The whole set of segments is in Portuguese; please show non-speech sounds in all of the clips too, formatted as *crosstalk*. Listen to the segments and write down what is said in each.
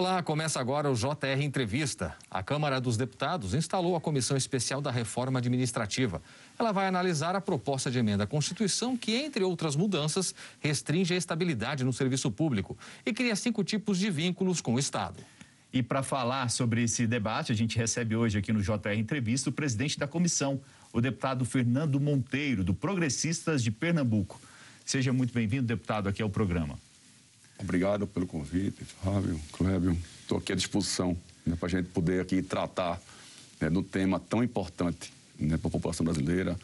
Olá, começa agora o JR Entrevista. A Câmara dos Deputados instalou a Comissão Especial da Reforma Administrativa. Ela vai analisar a proposta de emenda à Constituição que, entre outras mudanças, restringe a estabilidade no serviço público e cria cinco tipos de vínculos com o Estado. E para falar sobre esse debate, a gente recebe hoje aqui no JR Entrevista o presidente da comissão, o deputado Fernando Monteiro, do Progressistas de Pernambuco. Seja muito bem-vindo, deputado, aqui ao programa. Obrigado pelo convite, Fábio, Clébio. Estou aqui à disposição né, para a gente poder aqui tratar né, do tema tão importante né, para a população brasileira,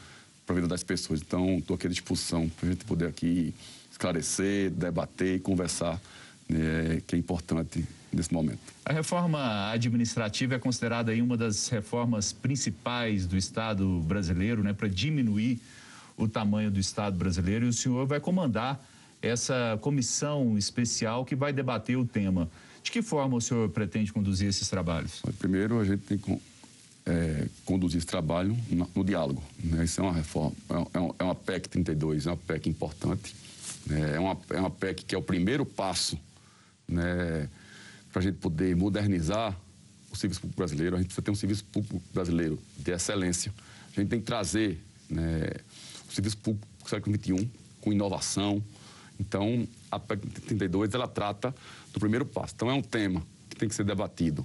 para a vida das pessoas. Então, estou aqui à disposição para a gente poder aqui esclarecer, debater e conversar, né, que é importante nesse momento. A reforma administrativa é considerada aí uma das reformas principais do Estado brasileiro, né, para diminuir o tamanho do Estado brasileiro. E o senhor vai comandar essa comissão especial que vai debater o tema. De que forma o senhor pretende conduzir esses trabalhos? Primeiro, a gente tem que é, conduzir esse trabalho no, no diálogo. Né? Isso é uma reforma, é, é, é uma PEC 32, é uma PEC importante. Né? É, uma, é uma PEC que é o primeiro passo né, para a gente poder modernizar o serviço público brasileiro. A gente precisa ter um serviço público brasileiro de excelência. A gente tem que trazer né, o serviço público do século XXI com inovação, então, a PEC 32 ela trata do primeiro passo. Então, é um tema que tem que ser debatido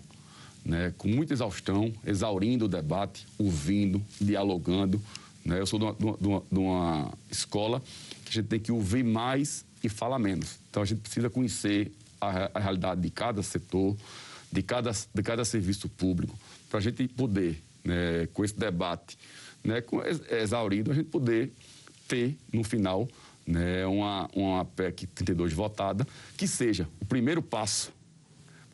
né, com muita exaustão, exaurindo o debate, ouvindo, dialogando. Né? Eu sou de uma, de, uma, de uma, escola que a gente tem que ouvir mais e falar menos. Então, a gente precisa conhecer a, a realidade de cada setor, de cada, de cada serviço público, para a gente poder, né, com esse debate né, com, exaurido, a gente poder ter, no final, né, uma, uma PEC 32 votada, que seja o primeiro passo,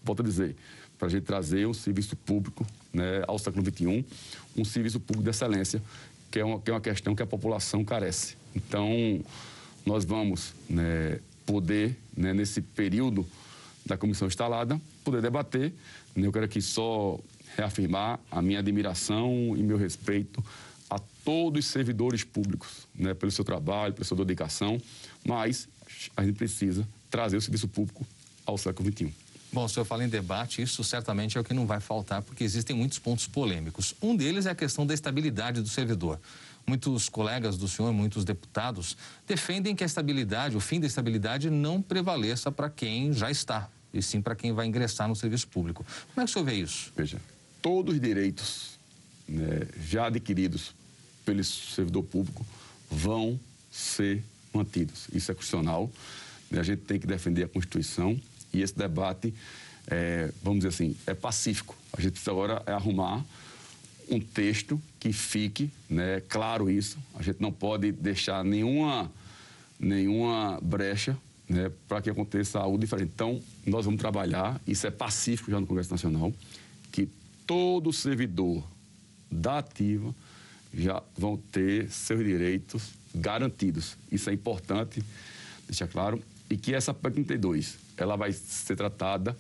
volto a dizer, para a gente trazer um serviço público né, ao século XXI, um serviço público de excelência, que é uma, que é uma questão que a população carece. Então, nós vamos né, poder, né, nesse período da comissão instalada, poder debater. Né, eu quero aqui só reafirmar a minha admiração e meu respeito a todos os servidores públicos, né, pelo seu trabalho, pela sua dedicação, mas a gente precisa trazer o serviço público ao século XXI. Bom, o senhor fala em debate, isso certamente é o que não vai faltar, porque existem muitos pontos polêmicos. Um deles é a questão da estabilidade do servidor. Muitos colegas do senhor, muitos deputados, defendem que a estabilidade, o fim da estabilidade, não prevaleça para quem já está, e sim para quem vai ingressar no serviço público. Como é que o senhor vê isso? Veja, todos os direitos né, já adquiridos pelo servidor público vão ser mantidos. Isso é constitucional. Né, a gente tem que defender a Constituição e esse debate, é, vamos dizer assim, é pacífico. A gente precisa agora é arrumar um texto que fique né, claro isso. A gente não pode deixar nenhuma, nenhuma brecha né, para que aconteça algo diferente. Então, nós vamos trabalhar, isso é pacífico já no Congresso Nacional, que todo servidor da ativa já vão ter seus direitos garantidos. Isso é importante deixar claro. E que essa PEC 32, ela vai ser tratada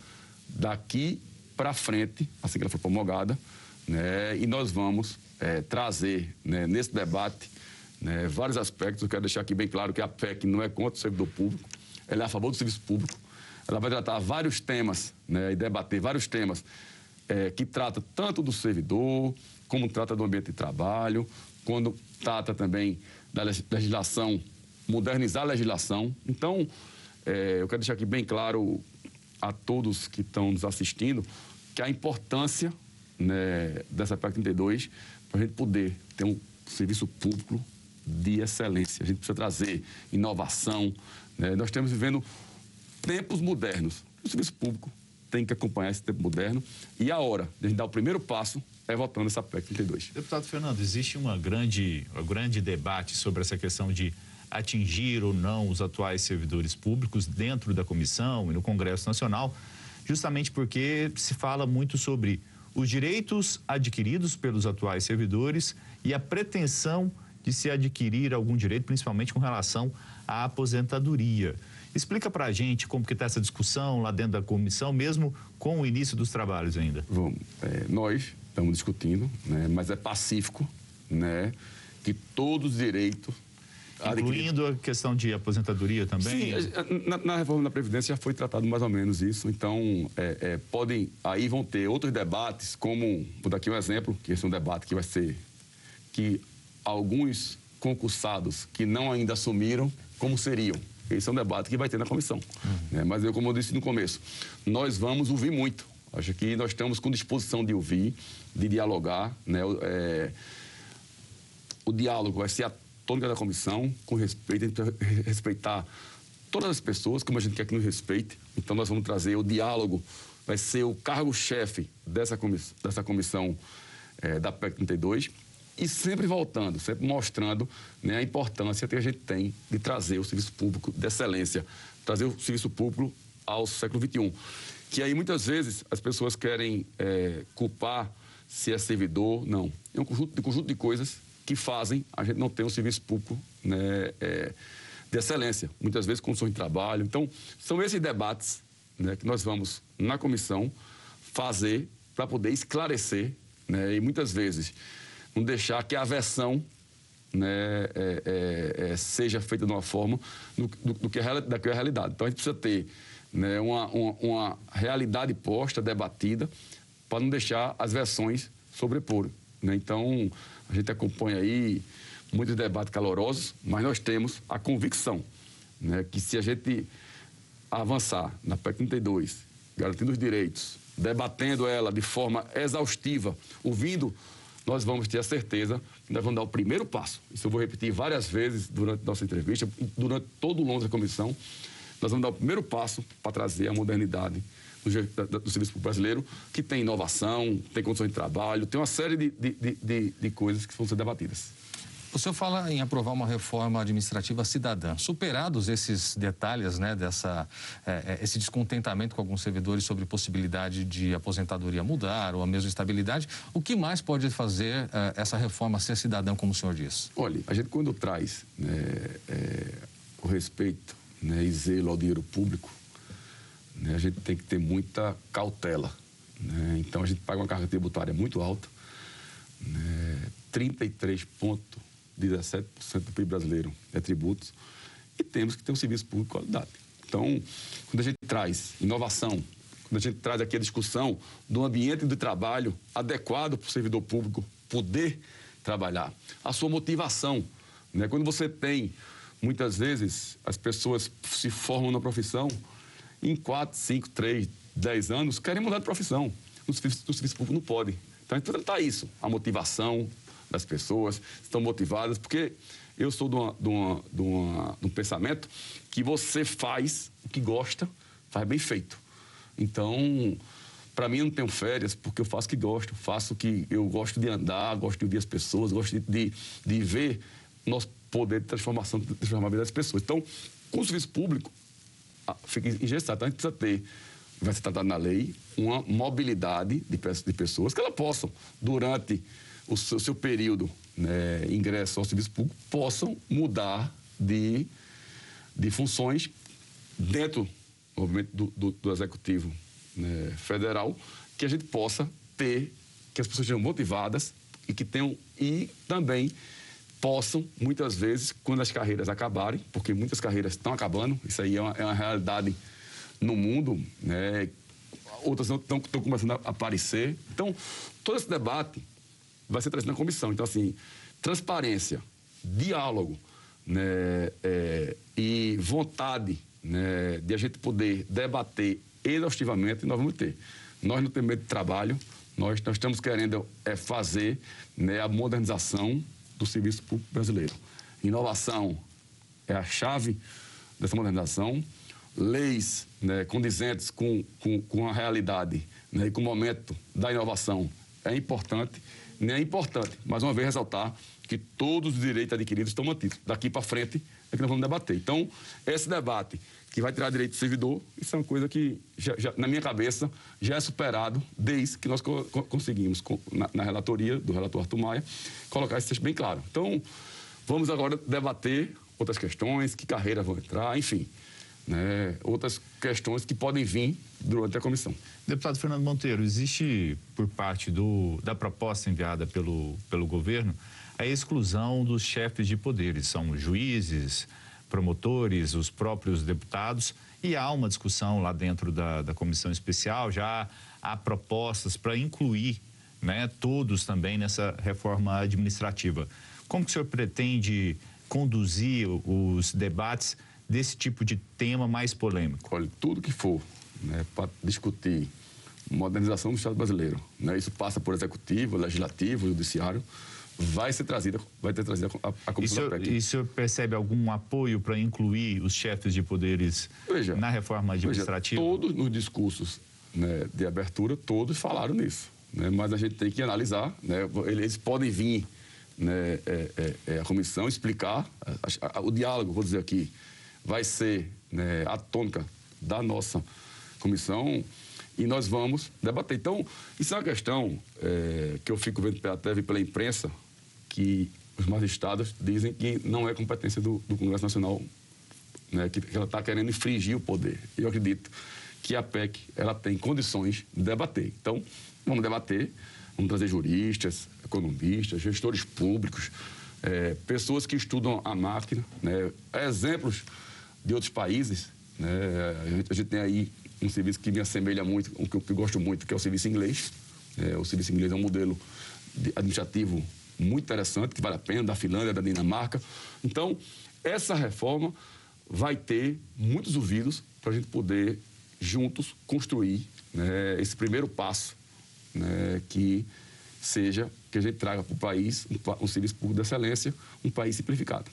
daqui para frente, assim que ela for promulgada, né? e nós vamos é, trazer né, nesse debate né, vários aspectos. Eu quero deixar aqui bem claro que a PEC não é contra o servidor público, ela é a favor do serviço público. Ela vai tratar vários temas né, e debater vários temas é, que trata tanto do servidor, como trata do ambiente de trabalho, quando trata também da legislação, modernizar a legislação. Então, é, eu quero deixar aqui bem claro a todos que estão nos assistindo que a importância né, dessa PEC 32 para a gente poder ter um serviço público de excelência. A gente precisa trazer inovação. Né? Nós estamos vivendo tempos modernos. O serviço público tem que acompanhar esse tempo moderno e a hora de a gente dar o primeiro passo é votando essa PEC 32. Deputado Fernando, existe uma grande, um grande debate sobre essa questão de atingir ou não os atuais servidores públicos dentro da comissão e no Congresso Nacional, justamente porque se fala muito sobre os direitos adquiridos pelos atuais servidores e a pretensão de se adquirir algum direito, principalmente com relação à aposentadoria. Explica para a gente como que está essa discussão lá dentro da comissão, mesmo com o início dos trabalhos ainda. Vamos, é, nós estamos discutindo, né, mas é pacífico, né, que todos os direitos Incluindo a questão de aposentadoria também? Sim, na, na, reforma da Previdência já foi tratado mais ou menos isso. Então, é, é, podem, aí vão ter outros debates, como, vou dar aqui um exemplo, que esse é um debate que vai ser, que alguns concursados que não ainda assumiram, como seriam? Esse é um debate que vai ter na comissão. Uhum. Né? Mas eu, como eu disse no começo, nós vamos ouvir muito. Acho que nós estamos com disposição de ouvir, de dialogar. Né? É, o diálogo vai ser a tônica da comissão, com respeito, a respeitar todas as pessoas, como a gente quer que nos respeite. Então, nós vamos trazer o diálogo, vai ser o cargo-chefe dessa comissão, dessa comissão é, da PEC 32 e sempre voltando, sempre mostrando né, a importância que a gente tem de trazer o serviço público de excelência, trazer o serviço público ao século XXI. Que aí muitas vezes as pessoas querem é, culpar se é servidor, não. É um conjunto, de conjunto de coisas que fazem a gente não ter um serviço público né, é, de excelência, muitas vezes condições de trabalho. Então, são esses debates né, que nós vamos, na comissão, fazer para poder esclarecer né, e muitas vezes não deixar que a versão né, é, é, é, seja feita de uma forma do, do, do que é, que é a realidade. Então a gente precisa ter né, uma, uma, uma, realidade posta, debatida, para não deixar as versões sobrepor. Né? Então a gente acompanha aí muitos debates calorosos, mas nós temos a convicção né, que se a gente avançar na PEC 32, garantindo os direitos, debatendo ela de forma exaustiva, ouvindo nós vamos ter a certeza que nós vamos dar o primeiro passo. Isso eu vou repetir várias vezes durante nossa entrevista, durante todo o longo da comissão. Nós vamos dar o primeiro passo para trazer a modernidade do, do serviço público brasileiro, que tem inovação, tem condições de trabalho, tem uma série de, de, de, de coisas que vão ser debatidas. O senhor fala em aprovar uma reforma administrativa cidadã. Superados esses detalhes, né, dessa, é, esse descontentamento com alguns servidores sobre possibilidade de aposentadoria mudar ou a mesma estabilidade, o que mais pode fazer é, essa reforma ser cidadã, como o senhor diz? Olha, a gente quando traz né, é, o respeito né, e zelo ao dinheiro público, né, a gente tem que ter muita cautela. Né? Então a gente paga uma carga tributária muito alta, né, 33 pontos 17% do PIB brasileiro é tributos, e temos que ter um serviço público de qualidade. Então, quando a gente traz inovação, quando a gente traz aqui a discussão do ambiente de trabalho adequado para o servidor público poder trabalhar, a sua motivação, né? quando você tem, muitas vezes, as pessoas se formam na profissão, em 4, 5, 3, 10 anos, querem mudar de profissão. No serviço, no serviço público não pode. Então, a gente tratar isso, a motivação, das pessoas, estão motivadas, porque eu sou de, uma, de, uma, de, uma, de um pensamento que você faz o que gosta, faz bem feito. Então, para mim, eu não tenho férias, porque eu faço o que gosto, faço o que eu gosto de andar, gosto de ouvir as pessoas, gosto de, de, de ver nosso poder de transformação, de transformar a vida das pessoas. Então, com o serviço público, fica engessado. Então, a gente precisa ter, vai ser tratado na lei, uma mobilidade de, de pessoas que elas possam, durante o seu, seu período né, ingresso ao serviço público possam mudar de, de funções dentro, obviamente, do, do, do executivo né, federal, que a gente possa ter, que as pessoas sejam motivadas e que tenham e também possam, muitas vezes, quando as carreiras acabarem, porque muitas carreiras estão acabando, isso aí é uma, é uma realidade no mundo, né? outras estão, começando a aparecer. Então, todo esse debate vai ser trazido na comissão. Então, assim, transparência, diálogo né, é, e vontade né, de a gente poder debater exaustivamente, nós vamos ter. Nós não temos medo de trabalho, nós, nós estamos querendo é, fazer né, a modernização do serviço público brasileiro. Inovação é a chave dessa modernização. Leis né, condizentes com, com, com a realidade né, e com o momento da inovação é importante é importante, mais uma vez, ressaltar que todos os direitos adquiridos estão mantidos. Daqui para frente é que nós vamos debater. Então, esse debate que vai tirar direito do servidor, isso é uma coisa que, já, já, na minha cabeça, já é superado desde que nós co conseguimos, na, na, relatoria do relator Arthur Maia, colocar isso bem claro. Então, vamos agora debater outras questões, que carreira vão entrar, enfim né, outras questões que podem vir durante a comissão. Deputado Fernando Monteiro, existe por parte do, da proposta enviada pelo, pelo governo a exclusão dos chefes de poderes, são juízes, promotores, os próprios deputados, e há uma discussão lá dentro da, da comissão especial, já há propostas para incluir né, todos também nessa reforma administrativa. Como que o senhor pretende conduzir os debates desse tipo de tema mais polêmico? Olha, tudo que for né, para discutir modernização do Estado brasileiro, né, isso passa por executivo, legislativo, judiciário, vai ser trazida, vai ter trazida a, a comissão e da PEC. E o senhor percebe algum apoio para incluir os chefes de poderes veja, na reforma administrativa? Veja, todos nos discursos né, de abertura, todos falaram nisso. Né, mas a gente tem que analisar, né, eles podem vir né, é, é, é, a comissão explicar, a, a, o diálogo, vou dizer aqui, vai ser né, a tônica da nossa comissão e nós vamos debater. Então, isso é uma questão é, que eu fico vendo até pela imprensa, que os magistrados dizem que não é competência do, do Congresso Nacional, né, que, que ela está querendo infringir o poder. Eu acredito que a PEC ela tem condições de debater. Então, vamos debater, vamos trazer juristas, economistas, gestores públicos, é, pessoas que estudam a máquina, né, exemplos de outros países. Né, a, gente, a gente tem aí um serviço que me assemelha muito, um que eu, que eu gosto muito, que é o serviço inglês. É, o serviço inglês é um modelo administrativo muito interessante, que vale a pena, da Finlândia, da Dinamarca. Então, essa reforma vai ter muitos ouvidos para a gente poder, juntos, construir né, esse primeiro passo né, que seja que a gente traga para o país um, um serviço público de excelência, um país simplificado.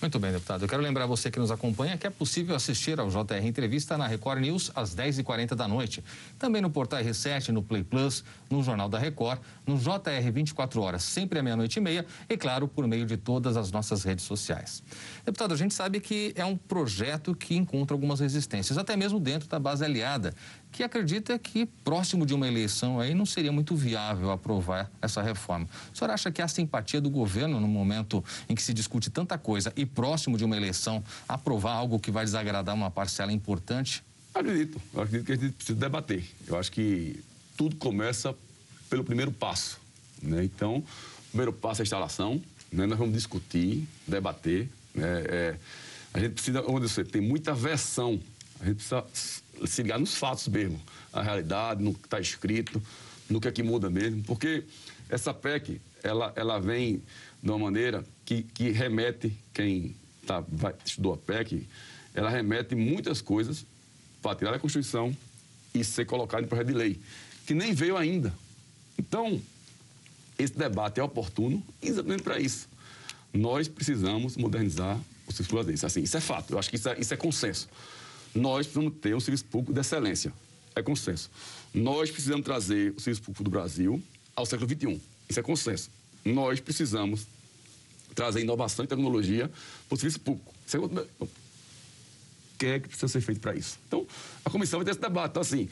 Muito bem, deputado. Eu quero lembrar você que nos acompanha que é possível assistir ao JR Entrevista na Record News às 10h40 da noite. Também no Portal R7, no Play Plus, no Jornal da Record, no JR 24 horas, sempre à meia-noite e meia e, claro, por meio de todas as nossas redes sociais. Deputado, a gente sabe que é um projeto que encontra algumas resistências, até mesmo dentro da base aliada que acredita que próximo de uma eleição aí não seria muito viável aprovar essa reforma. O senhor acha que a simpatia do governo no momento em que se discute tanta coisa e próximo de uma eleição aprovar algo que vai desagradar uma parcela importante? Acredito. Eu acredito que a gente precisa debater. Eu acho que tudo começa pelo primeiro passo. Né? Então, o primeiro passo é a instalação. Né? Nós vamos discutir, debater. Né? É, a gente precisa, onde você tem muita versão, a gente precisa se ligar nos fatos mesmo, a realidade, no que está escrito, no que é que muda mesmo, porque essa PEC, ela, ela vem de uma maneira que, que remete, quem tá, vai, estudou a PEC, ela remete muitas coisas para tirar da Constituição e ser colocado em projeto de lei, que nem veio ainda. Então, esse debate é oportuno exatamente para isso. Nós precisamos modernizar o sistema de Assim, isso é fato, eu acho que isso é, isso é consenso. Nós precisamos ter um serviço público de excelência. É consenso. Nós precisamos trazer o serviço público do Brasil ao século XXI. Isso é consenso. Nós precisamos trazer inovação e tecnologia para o serviço público. Isso é... O que é que precisa ser feito para isso? Então, a comissão vai ter esse debate. Então, assim,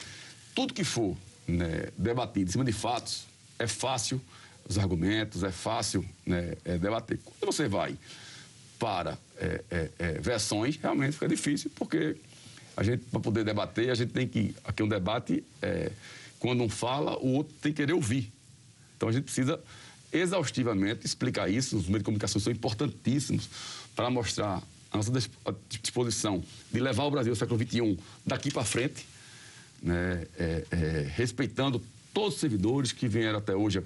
tudo que for né, debatido em cima de fatos, é fácil os argumentos, é fácil né, é, debater. Quando você vai para é, é, é versões, realmente fica difícil, porque a gente, para poder debater, a gente tem que. Aqui um debate, é, quando um fala, o outro tem que querer ouvir. Então a gente precisa exaustivamente explicar isso. Os meios de comunicação são importantíssimos para mostrar a nossa disposição de levar o Brasil ao século XXI daqui para frente, né, é, é, respeitando todos os servidores que vieram até hoje,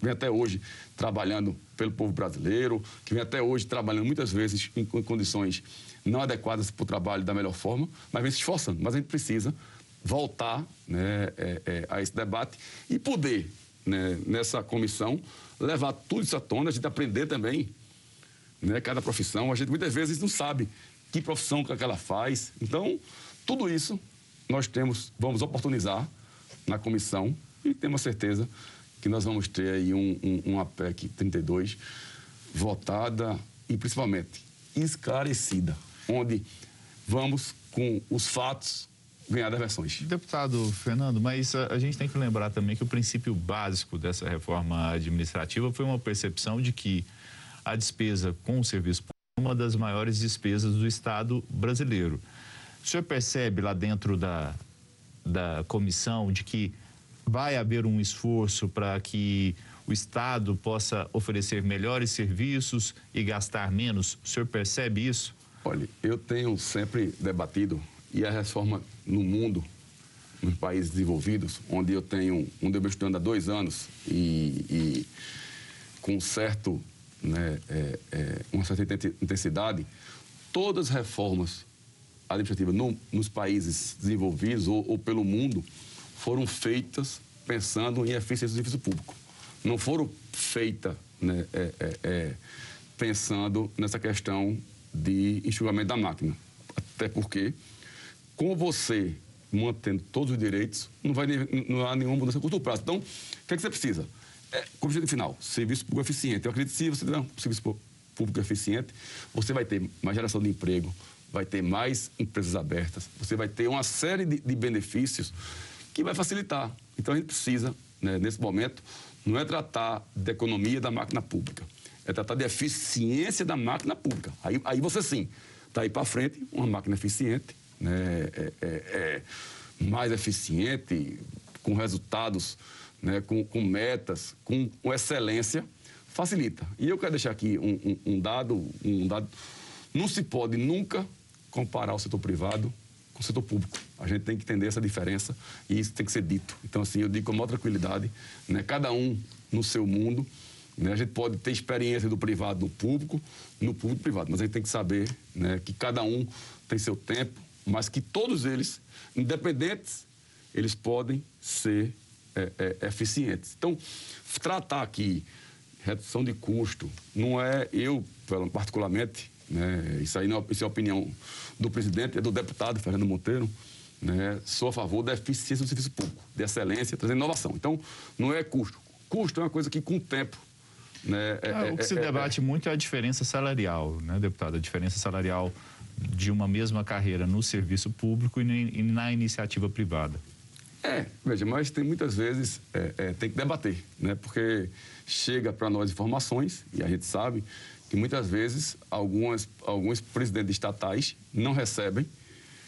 vêm até hoje trabalhando pelo povo brasileiro, que vêm até hoje trabalhando muitas vezes em condições não adequadas para o trabalho da melhor forma, mas vem se esforçando. Mas a gente precisa voltar né, é, é, a esse debate e poder, né, nessa comissão, levar tudo isso à tona, a gente aprender também, né, cada profissão. A gente muitas vezes não sabe que profissão que ela faz. Então, tudo isso nós temos, vamos oportunizar na comissão e temos certeza que nós vamos ter aí um, um, uma PEC 32 votada e principalmente esclarecida onde vamos, com os fatos, ganhar das versões. Deputado Fernando, mas a, a, gente tem que lembrar também que o princípio básico dessa reforma administrativa foi uma percepção de que a despesa com o serviço público é uma das maiores despesas do Estado brasileiro. O senhor percebe lá dentro da, da comissão de que vai haver um esforço para que o Estado possa oferecer melhores serviços e gastar menos? O senhor percebe isso? Olha, eu tenho sempre debatido, e a reforma no mundo, nos países desenvolvidos, onde eu tenho, onde eu estou estudando há dois anos e, e com certo, né, é, é, uma certa intensidade, todas as reformas administrativas no, nos países desenvolvidos ou, ou, pelo mundo foram feitas pensando em eficiência do serviço público. Não foram feitas né, é, é, é, pensando nessa questão de enxugamento da máquina. Até porque, com você mantendo todos os direitos, não, vai, não há nenhuma mudança a curto prazo. Então, o que, é que você precisa? É, como objetivo final, serviço público eficiente. Eu acredito que se você tiver um serviço público eficiente, você vai ter mais geração de emprego, vai ter mais empresas abertas, você vai ter uma série de, de benefícios que vai facilitar. Então, a gente precisa, né, nesse momento, não é tratar de economia da máquina pública, é tratar de eficiência da máquina pública. Aí, aí você sim, está aí para frente uma máquina eficiente, né, é, é, é mais eficiente, com resultados, né, com, com metas, com, com, excelência, facilita. E eu quero deixar aqui um, um, um, dado, um dado. Não se pode nunca comparar o setor privado com o setor público. A gente tem que entender essa diferença e isso tem que ser dito. Então, assim, eu digo com maior tranquilidade, né, cada um no seu mundo. Né, a gente pode ter experiência do privado no público, no público privado, mas a gente tem que saber né, que cada um tem seu tempo, mas que todos eles, independentes, eles podem ser é, é, eficientes. Então, tratar aqui redução de custo não é eu, particularmente, né, isso aí não, isso é a opinião do presidente, é do deputado Fernando Monteiro, né, sou a favor da eficiência do serviço público, de excelência, trazendo inovação. Então, não é custo. Custo é uma coisa que, com o tempo, né, é, ah, o que se é, é debate muito é a diferença salarial, né, deputado? A diferença salarial de uma mesma carreira no serviço público e na iniciativa privada. É, veja, mas tem muitas vezes, é, é, tem que debater, né? Porque chega para nós informações, e a gente sabe que muitas vezes algumas, alguns presidentes estatais não recebem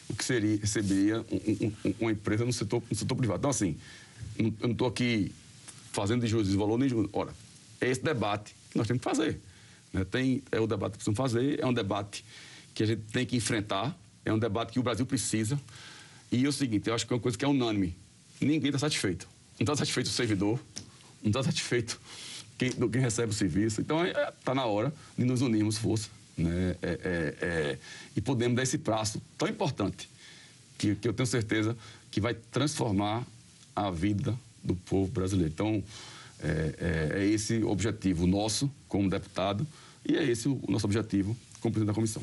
o que seria, receberia um, um, uma empresa no setor, no setor privado. Então, assim, eu não estou aqui fazendo de juízo de valor nem de Ora, é esse debate que nós temos que fazer. Né? Tem, é o debate que precisamos fazer, é um debate que a gente tem que enfrentar, é um debate que o Brasil precisa. E é o seguinte, eu acho que é uma coisa que é unânime. Ninguém está satisfeito. Não está satisfeito o servidor, não está satisfeito quem, quem, recebe o serviço. Então, está é, tá na hora de nos unirmos força né? É, é, é, e podemos dar esse prazo tão importante que, que eu tenho certeza que vai transformar a vida do povo brasileiro. Então, é, é, é, esse o objetivo nosso como deputado e é esse o nosso objetivo como presidente da comissão.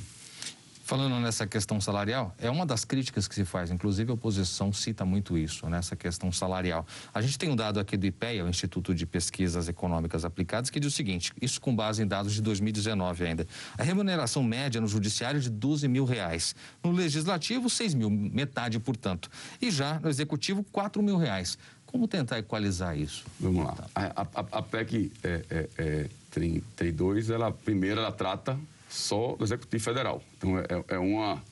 Falando nessa questão salarial, é uma das críticas que se faz, inclusive a oposição cita muito isso, nessa questão salarial. A gente tem um dado aqui do IPEA, o Instituto de Pesquisas Econômicas Aplicadas, que diz o seguinte, isso com base em dados de 2019 ainda. A remuneração média no judiciário é de 12 mil reais. No legislativo, 6 mil, metade, portanto. E já no executivo, 4 mil reais. Como tentar equalizar isso? Vamos lá. A, a, a PEC é, é, é 32, ela primeiro ela trata só do Executivo Federal. Então, é, é, uma,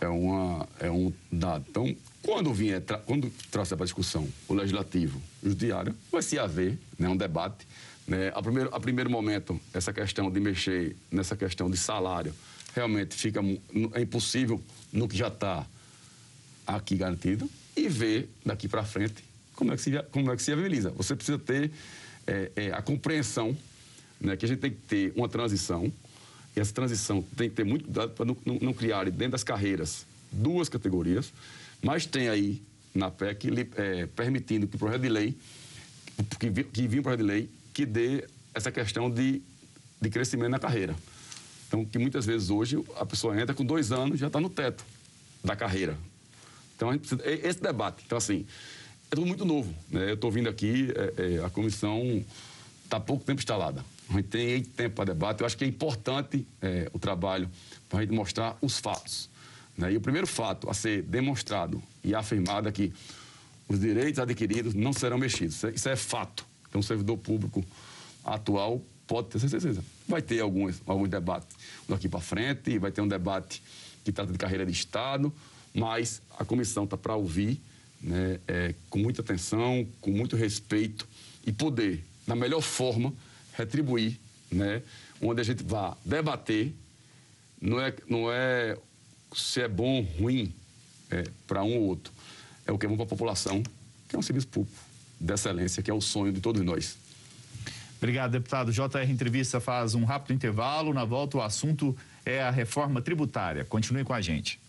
é, uma, é um dado. Então, quando vier, quando trouxer para discussão o Legislativo e o Judiciário, vai se haver né, um debate. Né? A, primeiro, a primeiro momento, essa questão de mexer nessa questão de salário realmente fica é impossível no que já está aqui garantido e ver daqui para frente como é que se, como é que se viabiliza. Você precisa ter é, é, a compreensão né, que a gente tem que ter uma transição e essa transição tem que ter muito cuidado para não, não, não criar dentro das carreiras duas categorias, mas tem aí na PEC é, permitindo que o projeto de lei, que, que vinha um projeto de lei que dê essa questão de, de crescimento na carreira. Então, que muitas vezes hoje a pessoa entra com dois anos já está no teto da carreira. Então, precisa, esse debate. Então, assim, é tudo muito novo. Né? Eu estou vindo aqui, é, é, a comissão está pouco tempo instalada. Tem tempo para debate. Eu acho que é importante é, o trabalho para a gente mostrar os fatos. Né? E o primeiro fato a ser demonstrado e afirmado é que os direitos adquiridos não serão mexidos. Isso é, é fato. Então, o servidor público atual pode ter certeza. Vai ter alguns, alguns debates daqui para frente, vai ter um debate que trata de carreira de Estado, mas a comissão está para ouvir né, é, com muita atenção, com muito respeito e poder da melhor forma, retribuir, né? onde a gente vá debater, não é, não é se é bom ou ruim é, para um ou outro, é o que é bom para a população, que é um serviço público de excelência, que é o sonho de todos nós. Obrigado, deputado. JR Entrevista faz um rápido intervalo. Na volta, o assunto é a reforma tributária. Continue com a gente.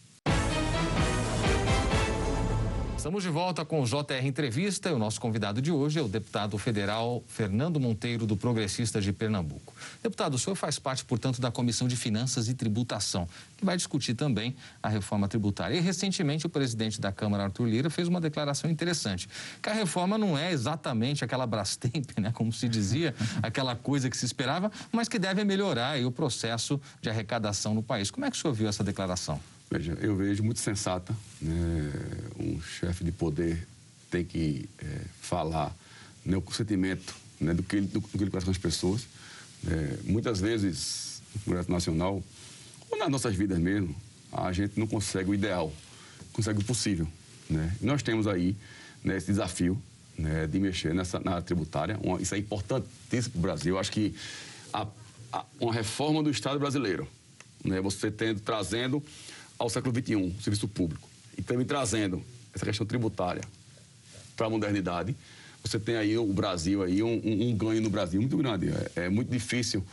Estamos de volta com o JR Entrevista e o nosso convidado de hoje é o deputado federal Fernando Monteiro, do Progressista de Pernambuco. Deputado, o senhor faz parte, portanto, da Comissão de Finanças e Tributação, que vai discutir também a reforma tributária. E, recentemente, o presidente da Câmara, Arthur Lira, fez uma declaração interessante, que a reforma não é exatamente aquela Brastemp, né, como se dizia, *laughs* aquela coisa que se esperava, mas que deve melhorar o processo de arrecadação no país. Como é que o senhor viu essa declaração? Veja, eu vejo muito sensata. Né? Um chefe de poder tem que é, falar né, o consentimento né, do, que ele, do, do, que ele com as pessoas. É, muitas vezes, no Congresso Nacional, ou nas nossas vidas mesmo, a gente não consegue o ideal, consegue o possível. Né? Nós temos aí né, esse desafio né, de mexer nessa, na área tributária. Uma, isso é importantíssimo para o Brasil. Eu acho que a, a, uma reforma do Estado brasileiro, né, você tendo, trazendo ao século XXI, o serviço público, e também trazendo essa questão tributária para a modernidade, você tem aí o Brasil, aí um, um, um ganho no Brasil muito grande. É, é, muito difícil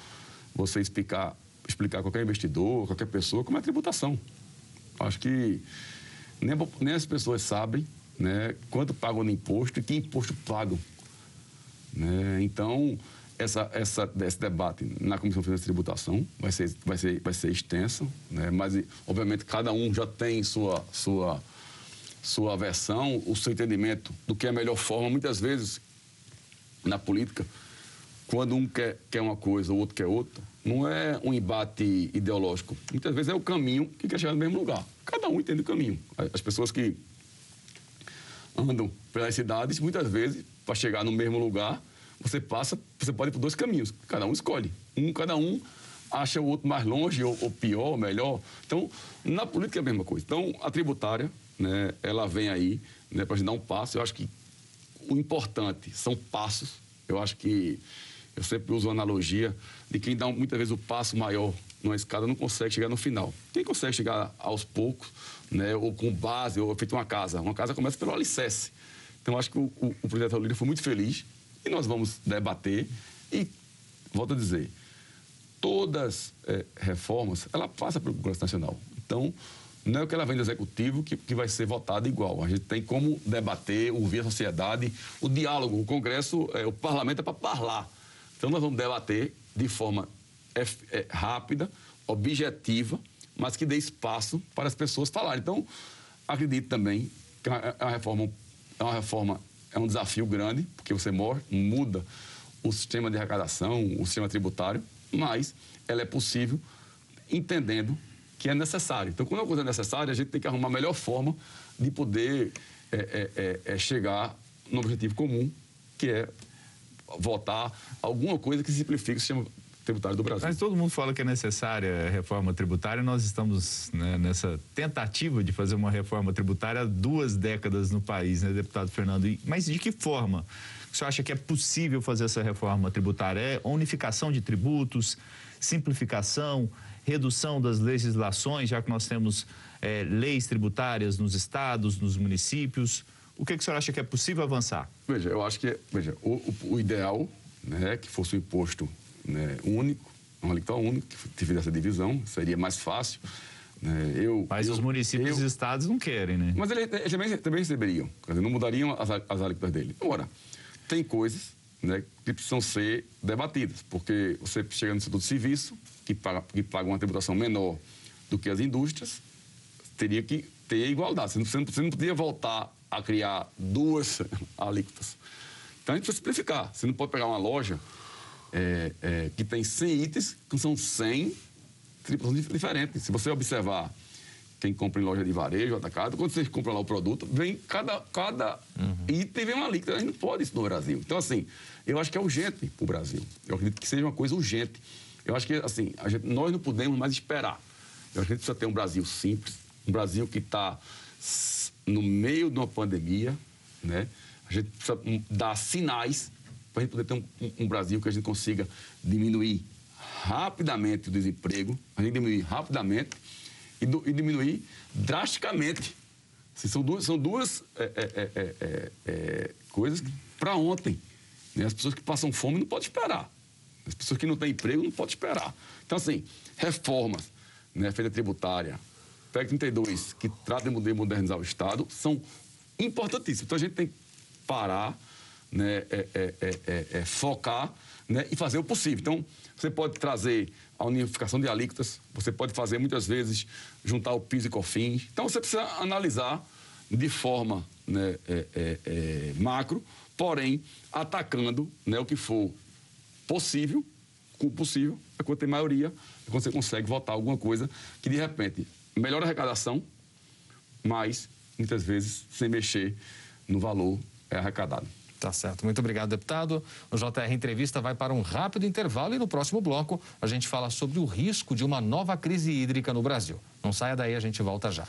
você explicar, explicar qualquer investidor, qualquer pessoa, como é a tributação. Acho que nem, nem as pessoas sabem né, quanto pagam no imposto e que imposto pagam. Né? Então, essa, essa, esse debate na Comissão de Tributação vai ser, vai ser, vai ser extenso, né? mas, obviamente, cada um já tem sua, sua, sua versão, o seu entendimento do que é a melhor forma. Muitas vezes, na política, quando um quer, quer uma coisa, o outro quer outra, não é um embate ideológico. Muitas vezes é o caminho que quer chegar no mesmo lugar. Cada um entende o caminho. As pessoas que andam pelas cidades, muitas vezes, para chegar no mesmo lugar, você passa, você pode ir por dois caminhos, cada um escolhe. Um, cada um acha o outro mais longe, ou, ou pior, ou melhor. Então, na política é a mesma coisa. Então, a tributária, né, ela vem aí né, para dar um passo. Eu acho que o importante são passos. Eu acho que eu sempre uso a analogia de quem dá muitas vezes o passo maior numa escada não consegue chegar no final. Quem consegue chegar aos poucos, né, ou com base, ou feito uma casa. Uma casa começa pelo alicerce. Então, acho que o, o, o Lira foi muito feliz e nós vamos debater e, volto a dizer, todas é, reformas, ela passa pelo Congresso Nacional. Então, não é o que ela vem do Executivo que, que vai ser votada igual. A gente tem como debater, ouvir a sociedade, o diálogo. O Congresso, é, o Parlamento é para falar. Então, nós vamos debater de forma é, é, rápida, objetiva, mas que dê espaço para as pessoas falarem. Então, acredito também que é uma reforma, é uma reforma é um desafio grande, porque você muda o sistema de arrecadação, o sistema tributário, mas ela é possível entendendo que é necessário. Então, quando a coisa é necessária, a gente tem que arrumar a melhor forma de poder é, é, é chegar no objetivo comum, que é votar alguma coisa que simplifique o sistema tributário do Brasil. Mas todo mundo fala que é necessária a reforma tributária. Nós estamos né, nessa tentativa de fazer uma reforma tributária há duas décadas no país, né, deputado Fernando? Mas de que forma? Você acha que é possível fazer essa reforma tributária? É unificação de tributos, simplificação, redução das legislações, já que nós temos é, leis tributárias nos estados, nos municípios. O que, que o senhor acha que é possível avançar? Veja, eu acho que veja, o, o, o ideal né, é que fosse o imposto né, único, uma alíquota única, que tivesse essa divisão, seria mais fácil. Né, eu, mas eu, os municípios eu, e estados não querem, né? Mas eles, eles também, também, receberiam, dizer, não mudariam as, as alíquotas dele. Agora, tem coisas né, que precisam ser debatidas, porque você chega no setor de serviço, que paga, que paga uma tributação menor do que as indústrias, teria que ter igualdade. Você não, você não podia voltar a criar duas *laughs* alíquotas. Então a gente precisa simplificar. Você não pode pegar uma loja é, é, que tem 100 itens, que são 100 tripulações diferentes. Se você observar quem compra em loja de varejo, atacado, quando você compra lá o produto, vem cada, cada uhum. item vem uma alíquota. A gente não pode isso no Brasil. Então, assim, eu acho que é urgente para o Brasil. Eu acredito que seja uma coisa urgente. Eu acho que, assim, gente, nós não podemos mais esperar. Eu acho que a gente precisa ter um Brasil simples, um Brasil que está no meio de uma pandemia, né? A gente precisa dar sinais para a gente poder ter um, um, um Brasil que a gente consiga diminuir rapidamente o desemprego, a gente diminuir rapidamente e, do, e diminuir drasticamente. Assim, são duas, são duas é, é, é, é coisas para ontem. Né? As pessoas que passam fome não podem esperar. As pessoas que não têm emprego não podem esperar. Então, assim, reformas, né, feita tributária, PEC 32, que trata de modernizar o Estado, são importantíssimas. Então, a gente tem que parar, né, é, é, é, focar né, e fazer o possível. Então, você pode trazer a unificação de alíquotas, você pode fazer muitas vezes juntar o PIS e COFINS. Então você precisa analisar de forma né, é, é, é, macro, porém atacando né, o que for possível, o possível, é quando tem maioria, é quando você consegue votar alguma coisa que de repente melhora a arrecadação, mas muitas vezes sem mexer no valor é arrecadado. Tá certo. Muito obrigado, deputado. O JR Entrevista vai para um rápido intervalo e no próximo bloco a gente fala sobre o risco de uma nova crise hídrica no Brasil. Não saia daí, a gente volta já.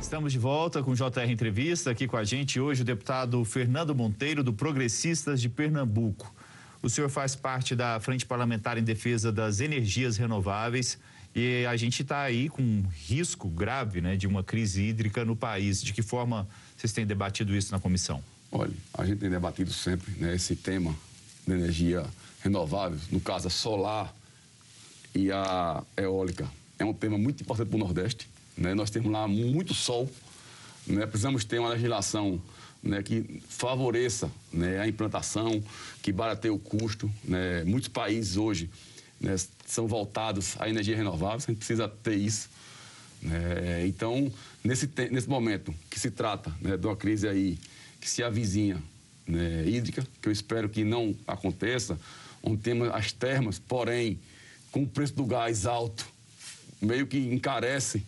Estamos de volta com o JR Entrevista. Aqui com a gente hoje o deputado Fernando Monteiro, do Progressistas de Pernambuco. O senhor faz parte da Frente Parlamentar em Defesa das Energias Renováveis e a gente está aí com um risco grave né, de uma crise hídrica no país. De que forma vocês têm debatido isso na comissão? Olha, a gente tem debatido sempre né, esse tema da energia renovável, no caso a solar e a eólica. É um tema muito importante para o Nordeste. Né? Nós temos lá muito sol. Né? Precisamos ter uma legislação né, que favoreça né, a implantação, que barateie o custo. Né? Muitos países hoje né, são voltados à energia renovável, a gente precisa ter isso. Né? Então, nesse, nesse momento que se trata né, de uma crise aí que se avizinha né, hídrica, que eu espero que não aconteça, onde temos as termas, porém, com o preço do gás alto, meio que encarece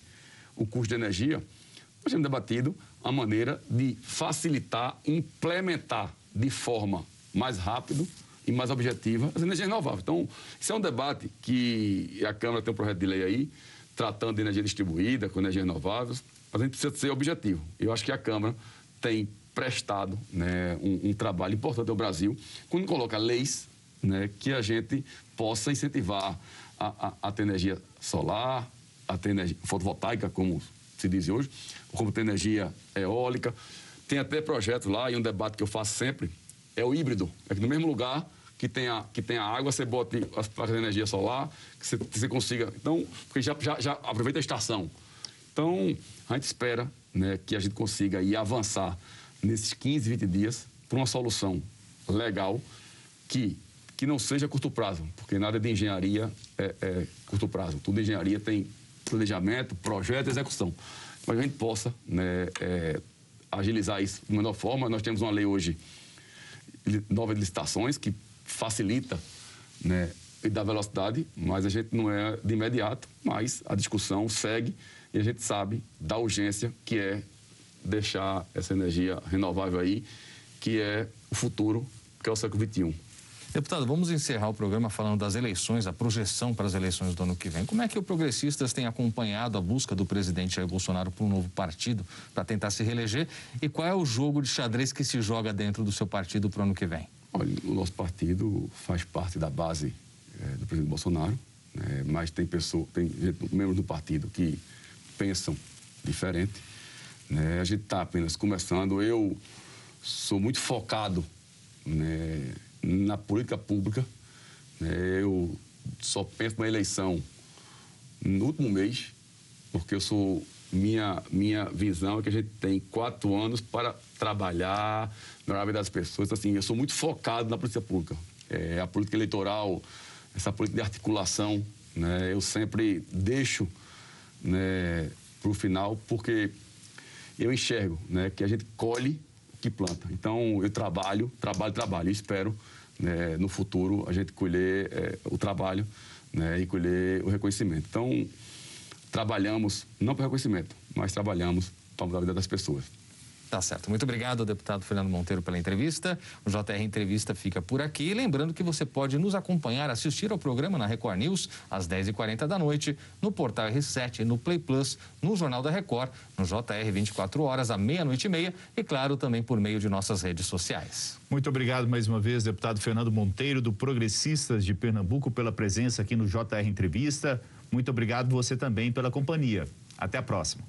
o custo de energia, nós temos debatido a maneira de facilitar, implementar de forma mais rápida e mais objetiva as energias renováveis. Então, isso é um debate que a Câmara tem um projeto de lei aí, tratando de energia distribuída, com energias renováveis, mas a gente precisa ser objetivo. Eu acho que a Câmara tem prestado né, um, um, trabalho importante ao Brasil quando coloca leis né, que a gente possa incentivar a, a, a ter energia solar, a ter energia fotovoltaica, como se diz hoje, como ter energia eólica. Tem até projeto lá, e um debate que eu faço sempre, é o híbrido. É que no mesmo lugar que tenha, que tenha água, você bote as placas de energia solar, que você, que você consiga. Então, porque já, já, já aproveita a estação. Então, a gente espera né, que a gente consiga ir avançar nesses 15, 20 dias para uma solução legal que, que não seja curto prazo, porque nada de engenharia é, é curto prazo. Tudo engenharia tem planejamento, projeto execução. Mas a gente possa né, é, agilizar isso de melhor forma. Nós temos uma lei hoje, nova de licitações, que facilita né, e dá velocidade, mas a gente não é de imediato, mas a discussão segue e a gente sabe da urgência que é deixar essa energia renovável aí, que é o futuro, que é o século XXI. Deputado, vamos encerrar o programa falando das eleições, a projeção para as eleições do ano que vem. Como é que o Progressistas tem acompanhado a busca do presidente Jair Bolsonaro por um novo partido para tentar se reeleger? E qual é o jogo de xadrez que se joga dentro do seu partido para o ano que vem? Olha, o nosso partido faz parte da base é, do presidente Bolsonaro, né, mas tem pessoas, tem membros do partido que pensam diferente. Né, a gente está apenas começando. Eu sou muito focado né, na política pública. Né, eu só penso na eleição no último mês, porque eu sou minha, minha visão é que a gente tem quatro anos para trabalhar, melhorar a vida das pessoas. Assim, eu sou muito focado na política pública. É, a política eleitoral, essa política de articulação, né, eu sempre deixo né, para o final, porque eu enxergo né, que a gente colhe o que planta. Então, eu trabalho, trabalho, trabalho. E espero, né, no futuro, a gente colher é, o trabalho né, e colher o reconhecimento. Então, trabalhamos, não para reconhecimento, mas trabalhamos para mudar a vida das pessoas. Tá certo. Muito obrigado, deputado Fernando Monteiro, pela entrevista. O JR Entrevista fica por aqui. Lembrando que você pode nos acompanhar, assistir ao programa na Record News às 10h40 da noite, no portal R7, no Play Plus, no Jornal da Record, no JR 24 horas, à meia-noite e meia e, claro, também por meio de nossas redes sociais. Muito obrigado mais uma vez, deputado Fernando Monteiro, do Progressistas de Pernambuco, pela presença aqui no JR Entrevista. Muito obrigado você também pela companhia. Até a próxima.